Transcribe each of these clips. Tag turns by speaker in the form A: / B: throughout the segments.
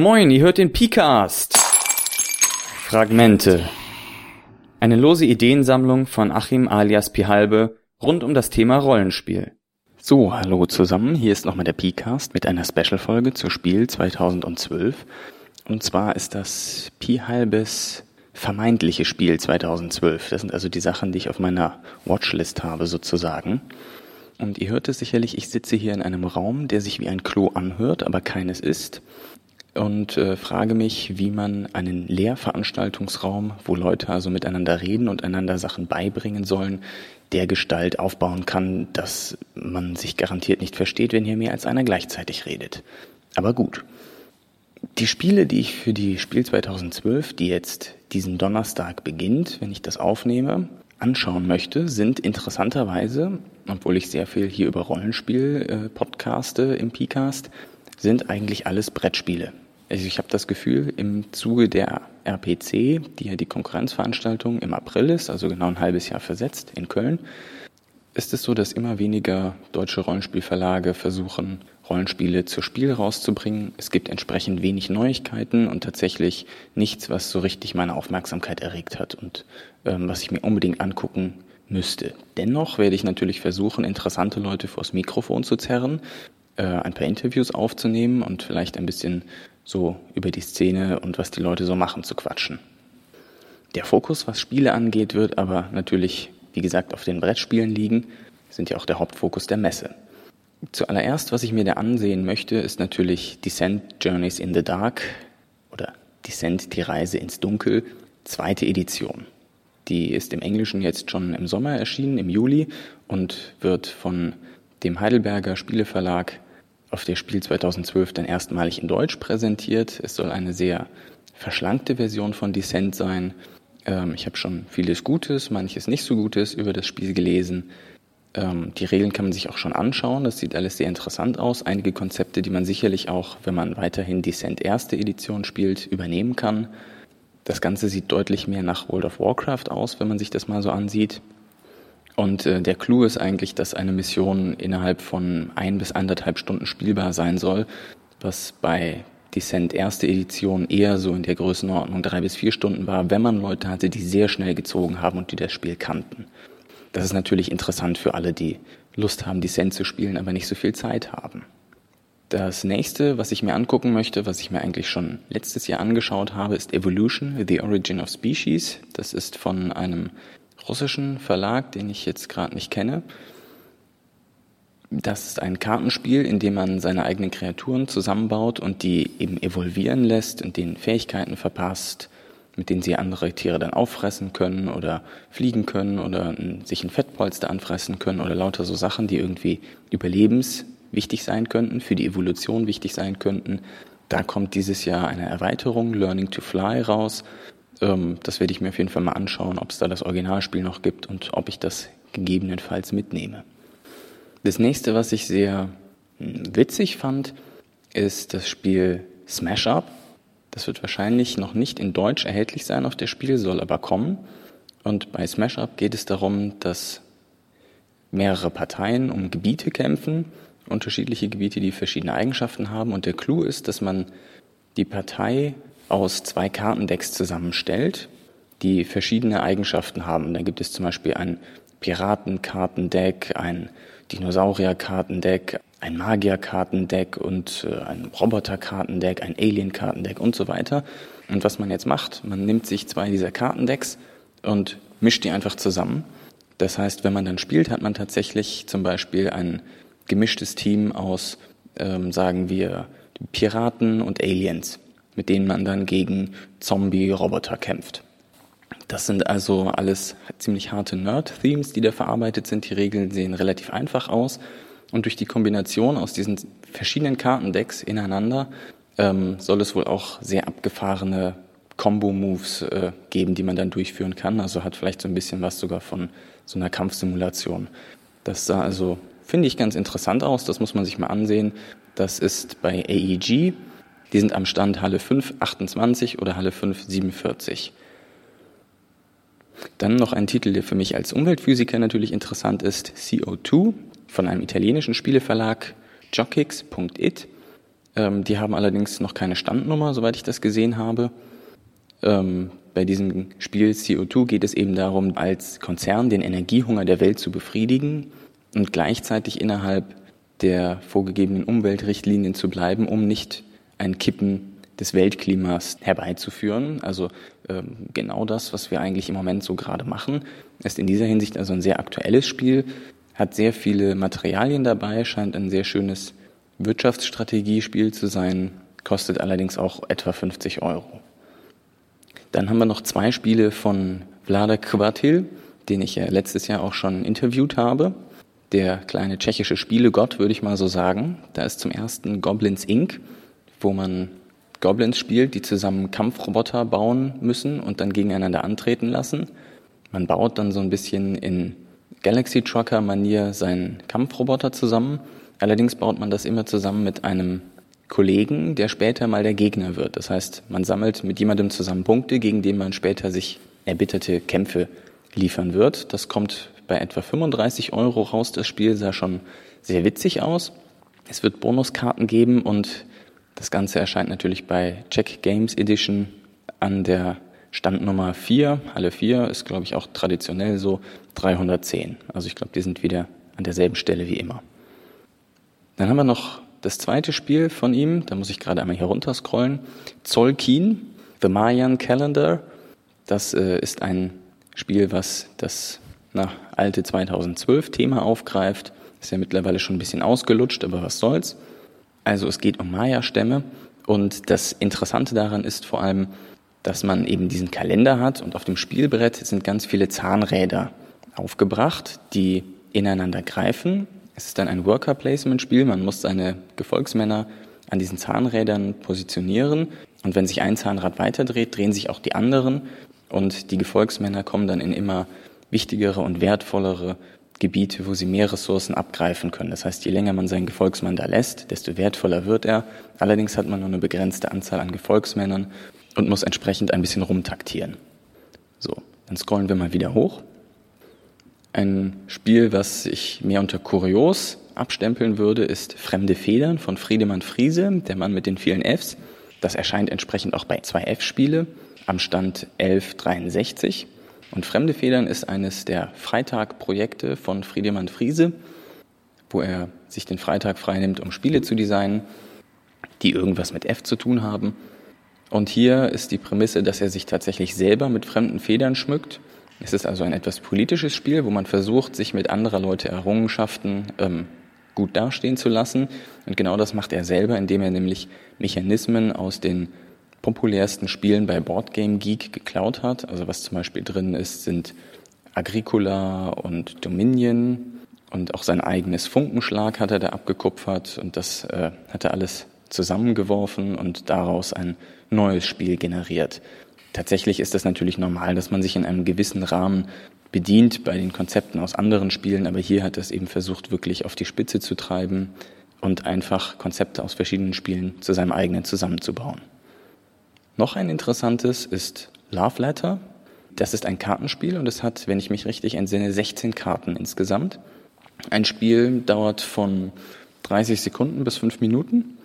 A: Moin, ihr hört den Picast. Fragmente. Eine lose Ideensammlung von Achim alias Pihalbe rund um das Thema Rollenspiel.
B: So, hallo zusammen. Hier ist nochmal der Picast mit einer Special-Folge zu Spiel 2012. Und zwar ist das Pihalbes vermeintliche Spiel 2012. Das sind also die Sachen, die ich auf meiner Watchlist habe sozusagen. Und ihr hört es sicherlich, ich sitze hier in einem Raum, der sich wie ein Klo anhört, aber keines ist und äh, frage mich, wie man einen Lehrveranstaltungsraum, wo Leute also miteinander reden und einander Sachen beibringen sollen, der Gestalt aufbauen kann, dass man sich garantiert nicht versteht, wenn hier mehr als einer gleichzeitig redet. Aber gut. Die Spiele, die ich für die Spiel 2012, die jetzt diesen Donnerstag beginnt, wenn ich das aufnehme, anschauen möchte, sind interessanterweise, obwohl ich sehr viel hier über Rollenspiel äh, podcaste im PCast, sind eigentlich alles Brettspiele. Also ich habe das Gefühl, im Zuge der RPC, die ja die Konkurrenzveranstaltung im April ist, also genau ein halbes Jahr versetzt in Köln, ist es so, dass immer weniger deutsche Rollenspielverlage versuchen, Rollenspiele zur Spiel rauszubringen. Es gibt entsprechend wenig Neuigkeiten und tatsächlich nichts, was so richtig meine Aufmerksamkeit erregt hat und ähm, was ich mir unbedingt angucken müsste. Dennoch werde ich natürlich versuchen, interessante Leute vors Mikrofon zu zerren, äh, ein paar Interviews aufzunehmen und vielleicht ein bisschen so über die Szene und was die Leute so machen zu quatschen. Der Fokus, was Spiele angeht, wird aber natürlich, wie gesagt, auf den Brettspielen liegen, sind ja auch der Hauptfokus der Messe. Zuallererst, was ich mir da ansehen möchte, ist natürlich Descent Journeys in the Dark oder Descent die Reise ins Dunkel, zweite Edition. Die ist im Englischen jetzt schon im Sommer erschienen, im Juli, und wird von dem Heidelberger Spieleverlag auf der Spiel 2012 dann erstmalig in Deutsch präsentiert. Es soll eine sehr verschlankte Version von Descent sein. Ähm, ich habe schon vieles Gutes, manches nicht so Gutes über das Spiel gelesen. Ähm, die Regeln kann man sich auch schon anschauen. Das sieht alles sehr interessant aus. Einige Konzepte, die man sicherlich auch, wenn man weiterhin Descent erste Edition spielt, übernehmen kann. Das Ganze sieht deutlich mehr nach World of Warcraft aus, wenn man sich das mal so ansieht. Und äh, der Clou ist eigentlich, dass eine Mission innerhalb von ein bis anderthalb Stunden spielbar sein soll, was bei Descent erste Edition eher so in der Größenordnung drei bis vier Stunden war, wenn man Leute hatte, die sehr schnell gezogen haben und die das Spiel kannten. Das ist natürlich interessant für alle, die Lust haben, Descent zu spielen, aber nicht so viel Zeit haben. Das nächste, was ich mir angucken möchte, was ich mir eigentlich schon letztes Jahr angeschaut habe, ist Evolution, The Origin of Species. Das ist von einem russischen Verlag, den ich jetzt gerade nicht kenne. Das ist ein Kartenspiel, in dem man seine eigenen Kreaturen zusammenbaut und die eben evolvieren lässt und denen Fähigkeiten verpasst, mit denen sie andere Tiere dann auffressen können oder fliegen können oder sich ein Fettpolster anfressen können oder lauter so Sachen, die irgendwie überlebenswichtig sein könnten, für die Evolution wichtig sein könnten. Da kommt dieses Jahr eine Erweiterung, Learning to Fly, raus, ähm, das werde ich mir auf jeden Fall mal anschauen, ob es da das Originalspiel noch gibt und ob ich das gegebenenfalls mitnehme. Das nächste, was ich sehr hm, witzig fand, ist das Spiel Smash Up. Das wird wahrscheinlich noch nicht in Deutsch erhältlich sein auf der Spiel, soll aber kommen. Und bei Smash Up geht es darum, dass mehrere Parteien um Gebiete kämpfen, unterschiedliche Gebiete, die verschiedene Eigenschaften haben. Und der Clou ist, dass man die Partei aus zwei Kartendecks zusammenstellt, die verschiedene Eigenschaften haben. Da gibt es zum Beispiel ein Piratenkartendeck, ein Dinosaurierkartendeck, ein Magierkartendeck und äh, ein Roboterkartendeck, ein Alienkartendeck und so weiter. Und was man jetzt macht, man nimmt sich zwei dieser Kartendecks und mischt die einfach zusammen. Das heißt, wenn man dann spielt, hat man tatsächlich zum Beispiel ein gemischtes Team aus, ähm, sagen wir, Piraten und Aliens mit denen man dann gegen Zombie-Roboter kämpft. Das sind also alles ziemlich harte Nerd-Themes, die da verarbeitet sind. Die Regeln sehen relativ einfach aus. Und durch die Kombination aus diesen verschiedenen Kartendecks ineinander ähm, soll es wohl auch sehr abgefahrene Combo-Moves äh, geben, die man dann durchführen kann. Also hat vielleicht so ein bisschen was sogar von so einer Kampfsimulation. Das sah also, finde ich, ganz interessant aus. Das muss man sich mal ansehen. Das ist bei AEG, die sind am Stand Halle 5, 28 oder Halle 5, 47. Dann noch ein Titel, der für mich als Umweltphysiker natürlich interessant ist, CO2 von einem italienischen Spieleverlag, Jockix.it. Ähm, die haben allerdings noch keine Standnummer, soweit ich das gesehen habe. Ähm, bei diesem Spiel CO2 geht es eben darum, als Konzern den Energiehunger der Welt zu befriedigen und gleichzeitig innerhalb der vorgegebenen Umweltrichtlinien zu bleiben, um nicht ein Kippen des Weltklimas herbeizuführen. Also ähm, genau das, was wir eigentlich im Moment so gerade machen, ist in dieser Hinsicht also ein sehr aktuelles Spiel, hat sehr viele Materialien dabei, scheint ein sehr schönes Wirtschaftsstrategiespiel zu sein, kostet allerdings auch etwa 50 Euro. Dann haben wir noch zwei Spiele von Vlada Kvatil, den ich ja letztes Jahr auch schon interviewt habe. Der kleine tschechische Spielegott, würde ich mal so sagen. Da ist zum ersten Goblins Inc., wo man Goblins spielt, die zusammen Kampfroboter bauen müssen und dann gegeneinander antreten lassen. Man baut dann so ein bisschen in Galaxy Trucker Manier seinen Kampfroboter zusammen. Allerdings baut man das immer zusammen mit einem Kollegen, der später mal der Gegner wird. Das heißt, man sammelt mit jemandem zusammen Punkte, gegen den man später sich erbitterte Kämpfe liefern wird. Das kommt bei etwa 35 Euro raus. Das Spiel sah schon sehr witzig aus. Es wird Bonuskarten geben und das Ganze erscheint natürlich bei Check Games Edition an der Standnummer 4. Halle 4 ist, glaube ich, auch traditionell so 310. Also ich glaube, die sind wieder an derselben Stelle wie immer. Dann haben wir noch das zweite Spiel von ihm, da muss ich gerade einmal hier runter scrollen. Zolkin, The Mayan Calendar. Das äh, ist ein Spiel, was das na, alte 2012-Thema aufgreift. Ist ja mittlerweile schon ein bisschen ausgelutscht, aber was soll's. Also es geht um Maya-Stämme und das Interessante daran ist vor allem, dass man eben diesen Kalender hat und auf dem Spielbrett sind ganz viele Zahnräder aufgebracht, die ineinander greifen es ist dann ein Worker-Placement-Spiel. Man muss seine Gefolgsmänner an diesen Zahnrädern positionieren. Und wenn sich ein Zahnrad weiterdreht, drehen sich auch die anderen. Und die Gefolgsmänner kommen dann in immer wichtigere und wertvollere Gebiete, wo sie mehr Ressourcen abgreifen können. Das heißt, je länger man seinen Gefolgsmann da lässt, desto wertvoller wird er. Allerdings hat man nur eine begrenzte Anzahl an Gefolgsmännern und muss entsprechend ein bisschen rumtaktieren. So, dann scrollen wir mal wieder hoch. Ein Spiel, was ich mehr unter kurios abstempeln würde, ist Fremde Federn von Friedemann Friese, der Mann mit den vielen Fs. Das erscheint entsprechend auch bei 2F-Spiele am Stand 1163. Und Fremde Federn ist eines der Freitag-Projekte von Friedemann Friese, wo er sich den Freitag freinimmt, um Spiele zu designen, die irgendwas mit F zu tun haben. Und hier ist die Prämisse, dass er sich tatsächlich selber mit fremden Federn schmückt es ist also ein etwas politisches Spiel, wo man versucht, sich mit anderer Leute Errungenschaften ähm, gut dastehen zu lassen. Und genau das macht er selber, indem er nämlich Mechanismen aus den populärsten Spielen bei Boardgame Geek geklaut hat. Also was zum Beispiel drin ist, sind Agricola und Dominion und auch sein eigenes Funkenschlag hat er da abgekupfert und das äh, hat er alles zusammengeworfen und daraus ein neues Spiel generiert. Tatsächlich ist das natürlich normal, dass man sich in einem gewissen Rahmen bedient bei den Konzepten aus anderen Spielen, aber hier hat es eben versucht, wirklich auf die Spitze zu treiben und einfach Konzepte aus verschiedenen Spielen zu seinem eigenen zusammenzubauen. Noch ein interessantes ist Love Letter. Das ist ein Kartenspiel und es hat, wenn ich mich richtig entsinne, 16 Karten insgesamt. Ein Spiel dauert von 30 Sekunden bis 5 Minuten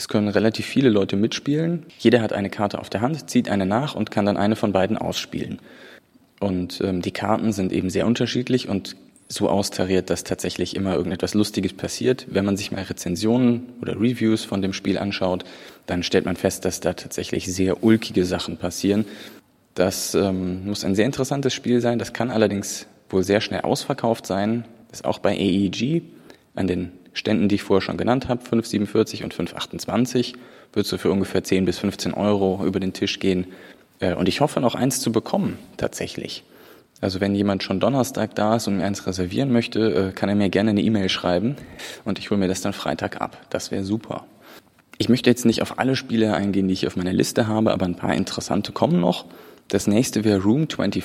B: es können relativ viele Leute mitspielen. Jeder hat eine Karte auf der Hand, zieht eine nach und kann dann eine von beiden ausspielen. Und ähm, die Karten sind eben sehr unterschiedlich und so austariert, dass tatsächlich immer irgendetwas Lustiges passiert. Wenn man sich mal Rezensionen oder Reviews von dem Spiel anschaut, dann stellt man fest, dass da tatsächlich sehr ulkige Sachen passieren. Das ähm, muss ein sehr interessantes Spiel sein. Das kann allerdings wohl sehr schnell ausverkauft sein. Ist auch bei AEG an den Ständen, die ich vorher schon genannt habe, 5,47 und 5,28, wird so für ungefähr 10 bis 15 Euro über den Tisch gehen. Äh, und ich hoffe noch eins zu bekommen, tatsächlich. Also wenn jemand schon Donnerstag da ist und mir eins reservieren möchte, äh, kann er mir gerne eine E-Mail schreiben und ich hole mir das dann Freitag ab. Das wäre super. Ich möchte jetzt nicht auf alle Spiele eingehen, die ich auf meiner Liste habe, aber ein paar interessante kommen noch. Das nächste wäre Room 24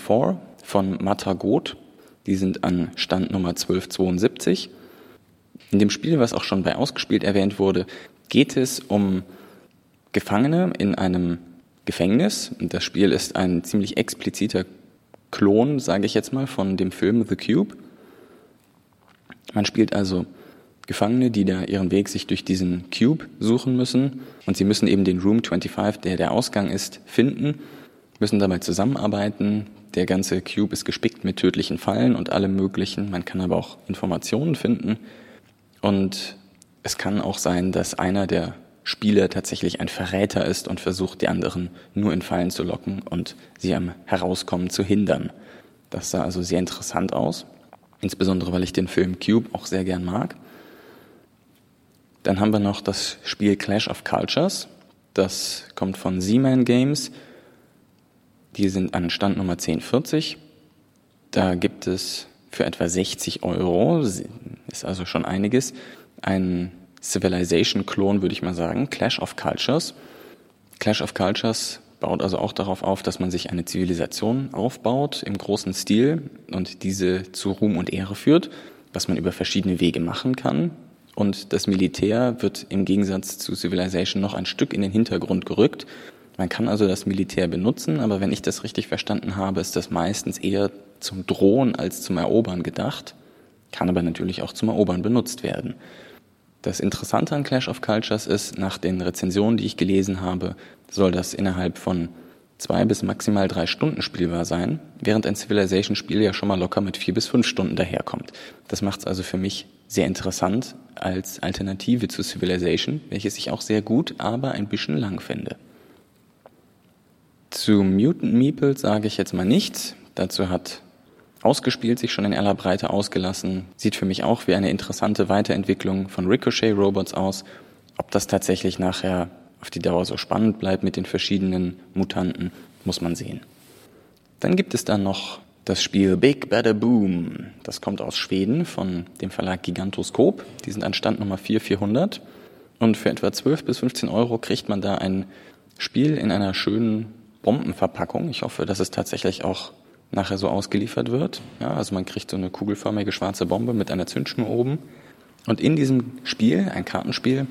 B: von Matagot. Die sind an Stand Nummer 1272. In dem Spiel, was auch schon bei Ausgespielt erwähnt wurde, geht es um Gefangene in einem Gefängnis. Das Spiel ist ein ziemlich expliziter Klon, sage ich jetzt mal, von dem Film The Cube. Man spielt also Gefangene, die da ihren Weg sich durch diesen Cube suchen müssen. Und sie müssen eben den Room 25, der der Ausgang ist, finden, müssen dabei zusammenarbeiten. Der ganze Cube ist gespickt mit tödlichen Fallen und allem Möglichen. Man kann aber auch Informationen finden. Und es kann auch sein, dass einer der Spieler tatsächlich ein Verräter ist und versucht, die anderen nur in Fallen zu locken und sie am Herauskommen zu hindern. Das sah also sehr interessant aus, insbesondere weil ich den Film Cube auch sehr gern mag. Dann haben wir noch das Spiel Clash of Cultures. Das kommt von Z-Man Games. Die sind an Stand Nummer 1040. Da gibt es für etwa 60 Euro, ist also schon einiges, ein Civilization-Klon, würde ich mal sagen, Clash of Cultures. Clash of Cultures baut also auch darauf auf, dass man sich eine Zivilisation aufbaut im großen Stil und diese zu Ruhm und Ehre führt, was man über verschiedene Wege machen kann. Und das Militär wird im Gegensatz zu Civilization noch ein Stück in den Hintergrund gerückt. Man kann also das Militär benutzen, aber wenn ich das richtig verstanden habe, ist das meistens eher zum Drohen als zum Erobern gedacht, kann aber natürlich auch zum Erobern benutzt werden. Das Interessante an Clash of Cultures ist, nach den Rezensionen, die ich gelesen habe, soll das innerhalb von zwei bis maximal drei Stunden spielbar sein, während ein Civilization-Spiel ja schon mal locker mit vier bis fünf Stunden daherkommt. Das macht es also für mich sehr interessant als Alternative zu Civilization, welches ich auch sehr gut, aber ein bisschen lang finde. Zu Mutant Meeple sage ich jetzt mal nichts. Dazu hat ausgespielt sich schon in aller Breite ausgelassen. Sieht für mich auch wie eine interessante Weiterentwicklung von Ricochet Robots aus. Ob das tatsächlich nachher auf die Dauer so spannend bleibt mit den verschiedenen Mutanten, muss man sehen. Dann gibt es dann noch das Spiel Big Better Boom. Das kommt aus Schweden von dem Verlag Gigantoskop. Die sind an Stand Nummer 4400. Und für etwa 12 bis 15 Euro kriegt man da ein Spiel in einer schönen Bombenverpackung. Ich hoffe, dass es tatsächlich auch nachher so ausgeliefert wird. Ja, also man kriegt so eine kugelförmige schwarze Bombe mit einer Zündschnur oben. Und in diesem Spiel, ein Kartenspiel,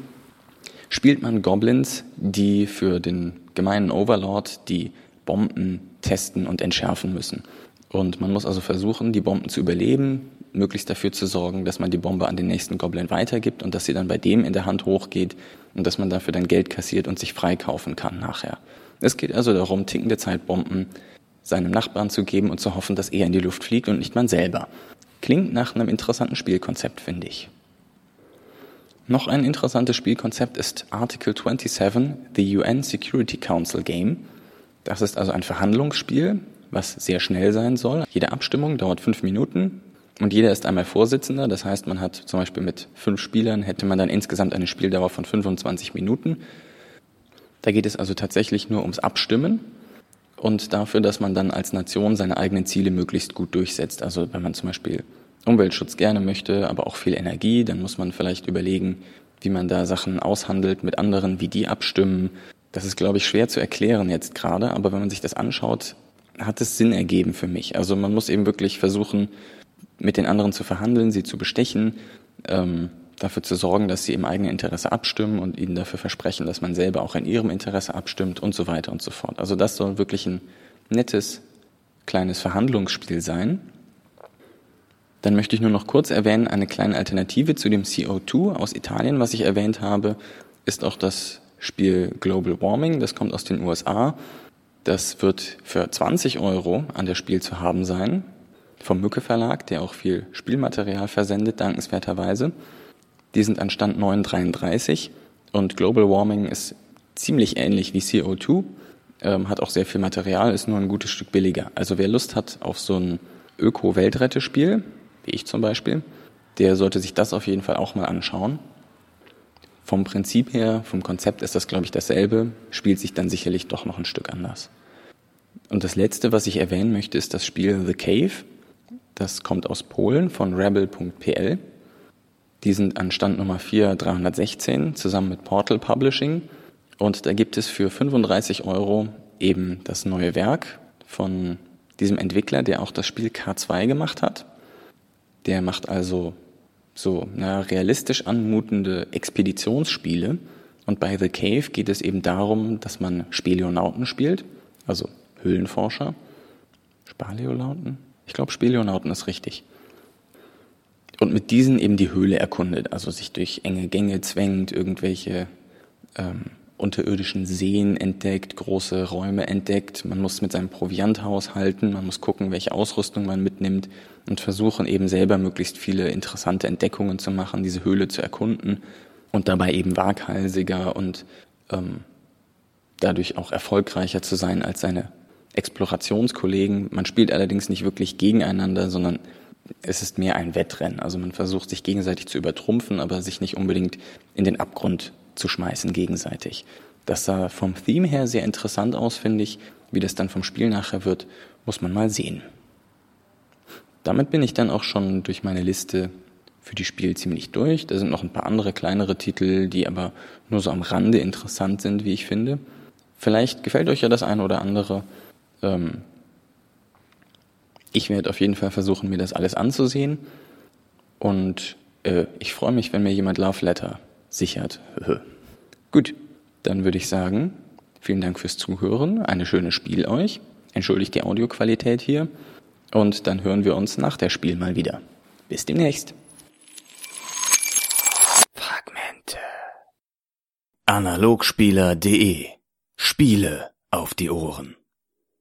B: spielt man Goblins, die für den gemeinen Overlord die Bomben testen und entschärfen müssen. Und man muss also versuchen, die Bomben zu überleben, möglichst dafür zu sorgen, dass man die Bombe an den nächsten Goblin weitergibt und dass sie dann bei dem in der Hand hochgeht und dass man dafür dann Geld kassiert und sich freikaufen kann nachher. Es geht also darum, tickende Zeitbomben seinem Nachbarn zu geben und zu hoffen, dass er in die Luft fliegt und nicht man selber. Klingt nach einem interessanten Spielkonzept, finde ich. Noch ein interessantes Spielkonzept ist Article 27, the UN Security Council Game. Das ist also ein Verhandlungsspiel, was sehr schnell sein soll. Jede Abstimmung dauert fünf Minuten und jeder ist einmal Vorsitzender. Das heißt, man hat zum Beispiel mit fünf Spielern hätte man dann insgesamt eine Spieldauer von 25 Minuten. Da geht es also tatsächlich nur ums Abstimmen und dafür, dass man dann als Nation seine eigenen Ziele möglichst gut durchsetzt. Also wenn man zum Beispiel Umweltschutz gerne möchte, aber auch viel Energie, dann muss man vielleicht überlegen, wie man da Sachen aushandelt mit anderen, wie die abstimmen. Das ist, glaube ich, schwer zu erklären jetzt gerade, aber wenn man sich das anschaut, hat es Sinn ergeben für mich. Also man muss eben wirklich versuchen, mit den anderen zu verhandeln, sie zu bestechen, ähm, dafür zu sorgen, dass sie im eigenen Interesse abstimmen und ihnen dafür versprechen, dass man selber auch in ihrem Interesse abstimmt und so weiter und so fort. Also das soll wirklich ein nettes, kleines Verhandlungsspiel sein. Dann möchte ich nur noch kurz erwähnen, eine kleine Alternative zu dem CO2 aus Italien, was ich erwähnt habe, ist auch das Spiel Global Warming. Das kommt aus den USA das wird für 20 Euro an der Spiel zu haben sein, vom Mücke Verlag, der auch viel Spielmaterial versendet, dankenswerterweise. Die sind an Stand 933 und Global Warming ist ziemlich ähnlich wie CO2, ähm, hat auch sehr viel Material, ist nur ein gutes Stück billiger. Also wer Lust hat auf so ein Öko-Weltrettespiel, wie ich zum Beispiel, der sollte sich das auf jeden Fall auch mal anschauen. Vom Prinzip her, vom Konzept ist das, glaube ich, dasselbe, spielt sich dann sicherlich doch noch ein Stück anders. Und das letzte, was ich erwähnen möchte, ist das Spiel The Cave. Das kommt aus Polen von rebel.pl. Die sind an Stand Nummer 4316 zusammen mit Portal Publishing. Und da gibt es für 35 Euro eben das neue Werk von diesem Entwickler, der auch das Spiel K2 gemacht hat. Der macht also so na, realistisch anmutende Expeditionsspiele. Und bei The Cave geht es eben darum, dass man Speleonauten spielt, also Höhlenforscher. Spaleolauten? Ich glaube, Speleonauten ist richtig. Und mit diesen eben die Höhle erkundet, also sich durch enge Gänge zwängt, irgendwelche ähm, unterirdischen Seen entdeckt, große Räume entdeckt. Man muss mit seinem Proviant haushalten, man muss gucken, welche Ausrüstung man mitnimmt und versuchen eben selber möglichst viele interessante Entdeckungen zu machen, diese Höhle zu erkunden und dabei eben waghalsiger und ähm, dadurch auch erfolgreicher zu sein als seine Explorationskollegen. Man spielt allerdings nicht wirklich gegeneinander, sondern es ist mehr ein Wettrennen. Also man versucht sich gegenseitig zu übertrumpfen, aber sich nicht unbedingt in den Abgrund zu schmeißen gegenseitig. Das sah vom Theme her sehr interessant aus, finde ich. Wie das dann vom Spiel nachher wird, muss man mal sehen. Damit bin ich dann auch schon durch meine Liste für die Spiel ziemlich durch. Da sind noch ein paar andere kleinere Titel, die aber nur so am Rande interessant sind, wie ich finde. Vielleicht gefällt euch ja das eine oder andere. Ähm ich werde auf jeden Fall versuchen, mir das alles anzusehen. Und äh, ich freue mich, wenn mir jemand Love Letter sichert. Gut, dann würde ich sagen, vielen Dank fürs Zuhören, eine schöne Spiel euch. Entschuldigt die Audioqualität hier. Und dann hören wir uns nach der Spiel mal wieder. Bis demnächst.
A: Fragmente.
C: Analogspieler.de Spiele auf die Ohren.